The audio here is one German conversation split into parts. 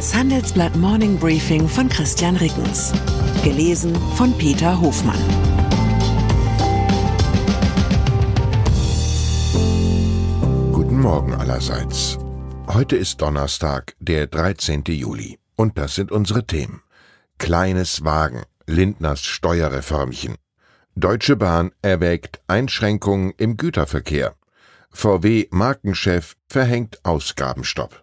Das Handelsblatt Morning Briefing von Christian Rickens. Gelesen von Peter Hofmann. Guten Morgen allerseits. Heute ist Donnerstag, der 13. Juli. Und das sind unsere Themen. Kleines Wagen, Lindners Steuerreformchen. Deutsche Bahn erwägt Einschränkungen im Güterverkehr. VW Markenchef verhängt Ausgabenstopp.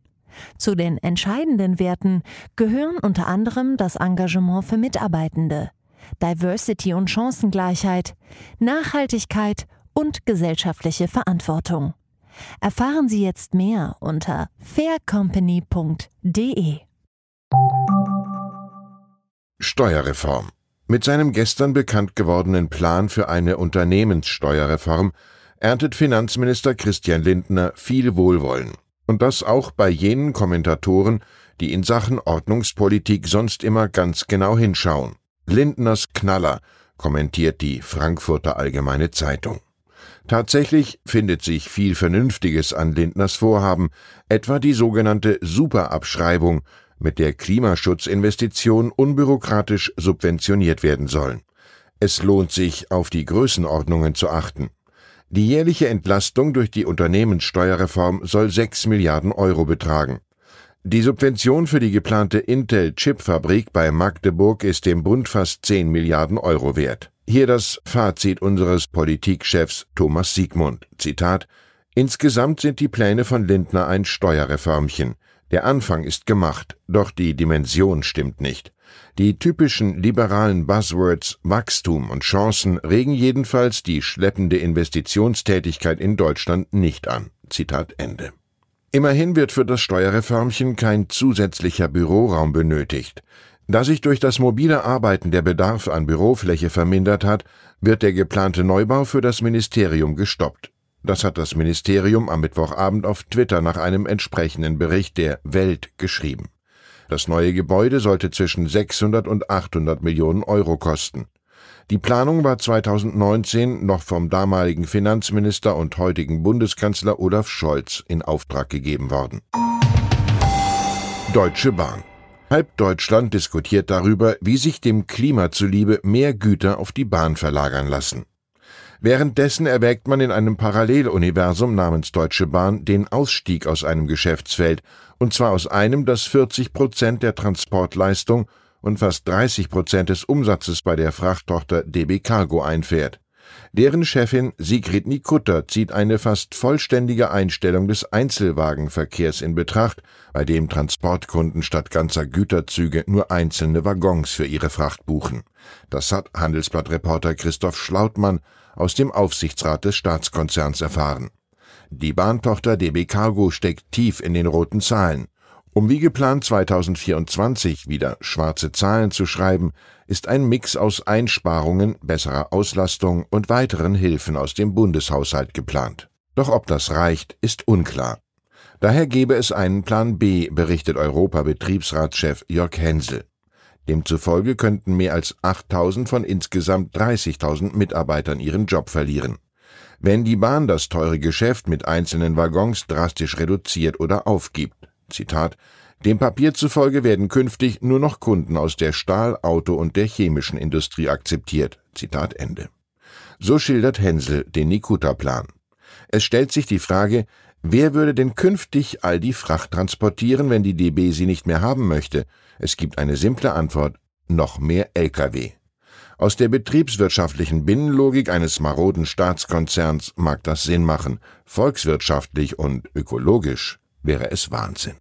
Zu den entscheidenden Werten gehören unter anderem das Engagement für Mitarbeitende, Diversity und Chancengleichheit, Nachhaltigkeit und gesellschaftliche Verantwortung. Erfahren Sie jetzt mehr unter faircompany.de. Steuerreform. Mit seinem gestern bekannt gewordenen Plan für eine Unternehmenssteuerreform erntet Finanzminister Christian Lindner viel Wohlwollen. Und das auch bei jenen Kommentatoren, die in Sachen Ordnungspolitik sonst immer ganz genau hinschauen. Lindners Knaller, kommentiert die Frankfurter Allgemeine Zeitung. Tatsächlich findet sich viel Vernünftiges an Lindners Vorhaben, etwa die sogenannte Superabschreibung, mit der Klimaschutzinvestitionen unbürokratisch subventioniert werden sollen. Es lohnt sich, auf die Größenordnungen zu achten. Die jährliche Entlastung durch die Unternehmenssteuerreform soll 6 Milliarden Euro betragen. Die Subvention für die geplante Intel-Chip-Fabrik bei Magdeburg ist dem Bund fast 10 Milliarden Euro wert. Hier das Fazit unseres Politikchefs Thomas Siegmund. Zitat Insgesamt sind die Pläne von Lindner ein Steuerreformchen. Der Anfang ist gemacht, doch die Dimension stimmt nicht. Die typischen liberalen Buzzwords Wachstum und Chancen regen jedenfalls die schleppende Investitionstätigkeit in Deutschland nicht an. Zitat Ende. Immerhin wird für das Steuerreformchen kein zusätzlicher Büroraum benötigt. Da sich durch das mobile Arbeiten der Bedarf an Bürofläche vermindert hat, wird der geplante Neubau für das Ministerium gestoppt. Das hat das Ministerium am Mittwochabend auf Twitter nach einem entsprechenden Bericht der Welt geschrieben. Das neue Gebäude sollte zwischen 600 und 800 Millionen Euro kosten. Die Planung war 2019 noch vom damaligen Finanzminister und heutigen Bundeskanzler Olaf Scholz in Auftrag gegeben worden. Deutsche Bahn. Halb Deutschland diskutiert darüber, wie sich dem Klima zuliebe mehr Güter auf die Bahn verlagern lassen. Währenddessen erwägt man in einem Paralleluniversum namens Deutsche Bahn den Ausstieg aus einem Geschäftsfeld, und zwar aus einem, das 40 Prozent der Transportleistung und fast 30 Prozent des Umsatzes bei der Frachttochter DB Cargo einfährt. Deren Chefin Sigrid Nikutta zieht eine fast vollständige Einstellung des Einzelwagenverkehrs in Betracht, bei dem Transportkunden statt ganzer Güterzüge nur einzelne Waggons für ihre Fracht buchen. Das hat Handelsblattreporter Christoph Schlautmann aus dem Aufsichtsrat des Staatskonzerns erfahren. Die Bahntochter DB Cargo steckt tief in den roten Zahlen. Um wie geplant 2024 wieder schwarze Zahlen zu schreiben, ist ein Mix aus Einsparungen, besserer Auslastung und weiteren Hilfen aus dem Bundeshaushalt geplant. Doch ob das reicht, ist unklar. Daher gebe es einen Plan B, berichtet Europa-Betriebsratschef Jörg Hensel. Demzufolge könnten mehr als 8000 von insgesamt 30.000 Mitarbeitern ihren Job verlieren. Wenn die Bahn das teure Geschäft mit einzelnen Waggons drastisch reduziert oder aufgibt. Zitat dem Papier zufolge werden künftig nur noch Kunden aus der Stahl-, Auto- und der chemischen Industrie akzeptiert. Zitat Ende. So schildert Hensel den Nikuta-Plan. Es stellt sich die Frage, wer würde denn künftig all die Fracht transportieren, wenn die DB sie nicht mehr haben möchte? Es gibt eine simple Antwort, noch mehr Lkw. Aus der betriebswirtschaftlichen Binnenlogik eines maroden Staatskonzerns mag das Sinn machen, volkswirtschaftlich und ökologisch wäre es Wahnsinn.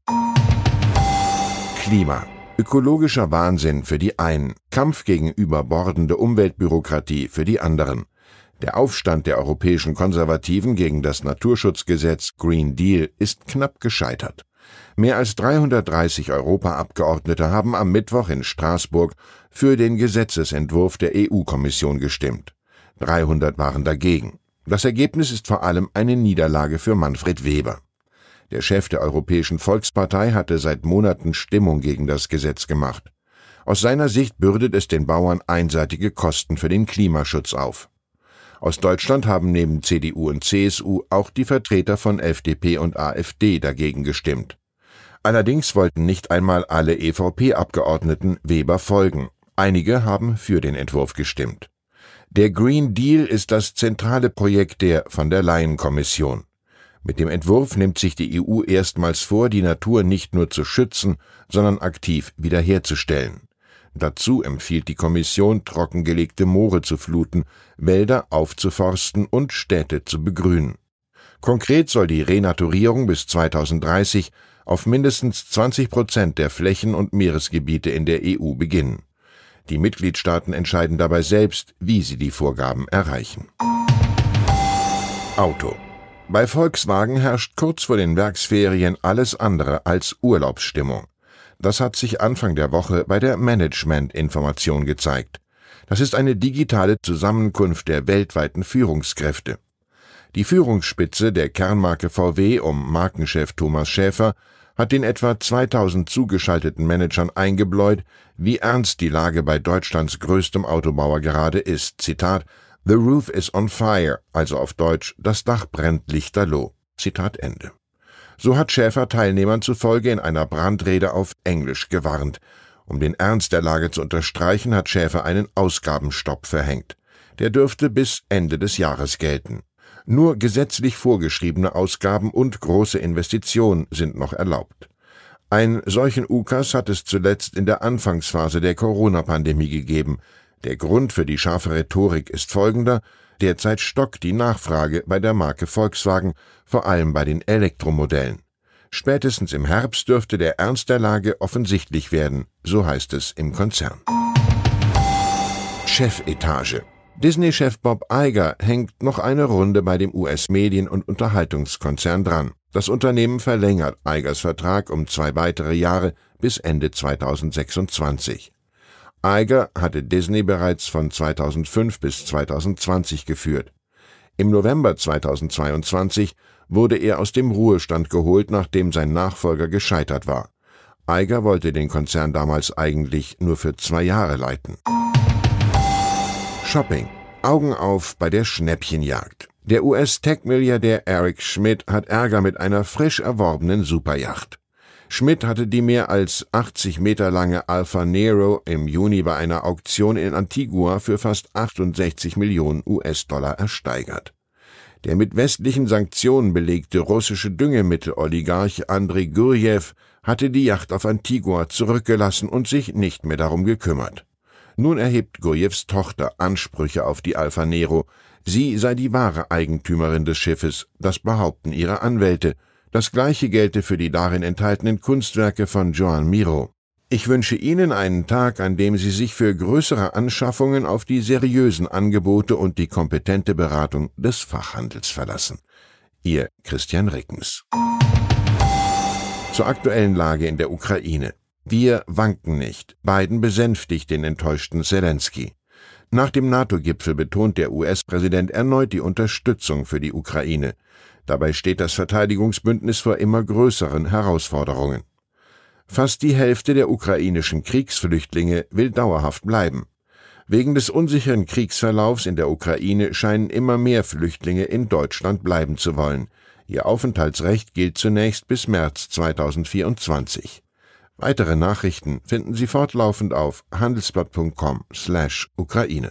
Klima. Ökologischer Wahnsinn für die einen, Kampf gegen überbordende Umweltbürokratie für die anderen. Der Aufstand der europäischen Konservativen gegen das Naturschutzgesetz Green Deal ist knapp gescheitert. Mehr als 330 Europaabgeordnete haben am Mittwoch in Straßburg für den Gesetzesentwurf der EU-Kommission gestimmt. 300 waren dagegen. Das Ergebnis ist vor allem eine Niederlage für Manfred Weber. Der Chef der Europäischen Volkspartei hatte seit Monaten Stimmung gegen das Gesetz gemacht. Aus seiner Sicht bürdet es den Bauern einseitige Kosten für den Klimaschutz auf. Aus Deutschland haben neben CDU und CSU auch die Vertreter von FDP und AfD dagegen gestimmt. Allerdings wollten nicht einmal alle EVP-Abgeordneten Weber folgen. Einige haben für den Entwurf gestimmt. Der Green Deal ist das zentrale Projekt der von der Leyen Kommission. Mit dem Entwurf nimmt sich die EU erstmals vor, die Natur nicht nur zu schützen, sondern aktiv wiederherzustellen. Dazu empfiehlt die Kommission, trockengelegte Moore zu fluten, Wälder aufzuforsten und Städte zu begrünen. Konkret soll die Renaturierung bis 2030 auf mindestens 20 Prozent der Flächen und Meeresgebiete in der EU beginnen. Die Mitgliedstaaten entscheiden dabei selbst, wie sie die Vorgaben erreichen. Auto. Bei Volkswagen herrscht kurz vor den Werksferien alles andere als Urlaubsstimmung. Das hat sich Anfang der Woche bei der Management-Information gezeigt. Das ist eine digitale Zusammenkunft der weltweiten Führungskräfte. Die Führungsspitze der Kernmarke VW um Markenchef Thomas Schäfer hat den etwa 2000 zugeschalteten Managern eingebläut, wie ernst die Lage bei Deutschlands größtem Autobauer gerade ist. Zitat The roof is on fire, also auf Deutsch das Dach brennt lichterloh. Zitat Ende. So hat Schäfer Teilnehmern zufolge in einer Brandrede auf Englisch gewarnt. Um den Ernst der Lage zu unterstreichen, hat Schäfer einen Ausgabenstopp verhängt. Der dürfte bis Ende des Jahres gelten. Nur gesetzlich vorgeschriebene Ausgaben und große Investitionen sind noch erlaubt. Einen solchen UKAS hat es zuletzt in der Anfangsphase der Corona-Pandemie gegeben. Der Grund für die scharfe Rhetorik ist folgender. Derzeit stockt die Nachfrage bei der Marke Volkswagen, vor allem bei den Elektromodellen. Spätestens im Herbst dürfte der Ernst der Lage offensichtlich werden, so heißt es im Konzern. Chefetage Disney-Chef Bob Iger hängt noch eine Runde bei dem US-Medien- und Unterhaltungskonzern dran. Das Unternehmen verlängert Igers Vertrag um zwei weitere Jahre bis Ende 2026. Iger hatte Disney bereits von 2005 bis 2020 geführt. Im November 2022 wurde er aus dem Ruhestand geholt, nachdem sein Nachfolger gescheitert war. Iger wollte den Konzern damals eigentlich nur für zwei Jahre leiten. Shopping. Augen auf bei der Schnäppchenjagd. Der US-Tech-Milliardär Eric Schmidt hat Ärger mit einer frisch erworbenen Superjacht. Schmidt hatte die mehr als 80 Meter lange Alpha Nero im Juni bei einer Auktion in Antigua für fast 68 Millionen US-Dollar ersteigert. Der mit westlichen Sanktionen belegte russische Düngemitteloligarch Andrei Gurjew hatte die Yacht auf Antigua zurückgelassen und sich nicht mehr darum gekümmert. Nun erhebt Gurjews Tochter Ansprüche auf die Alfa Nero. Sie sei die wahre Eigentümerin des Schiffes, das behaupten ihre Anwälte. Das gleiche gelte für die darin enthaltenen Kunstwerke von Joan Miro. Ich wünsche Ihnen einen Tag, an dem Sie sich für größere Anschaffungen auf die seriösen Angebote und die kompetente Beratung des Fachhandels verlassen. Ihr Christian Rickens. Zur aktuellen Lage in der Ukraine. Wir wanken nicht. Biden besänftigt den enttäuschten Zelensky. Nach dem NATO-Gipfel betont der US-Präsident erneut die Unterstützung für die Ukraine. Dabei steht das Verteidigungsbündnis vor immer größeren Herausforderungen. Fast die Hälfte der ukrainischen Kriegsflüchtlinge will dauerhaft bleiben. Wegen des unsicheren Kriegsverlaufs in der Ukraine scheinen immer mehr Flüchtlinge in Deutschland bleiben zu wollen. Ihr Aufenthaltsrecht gilt zunächst bis März 2024. Weitere Nachrichten finden Sie fortlaufend auf handelsblatt.com/Ukraine.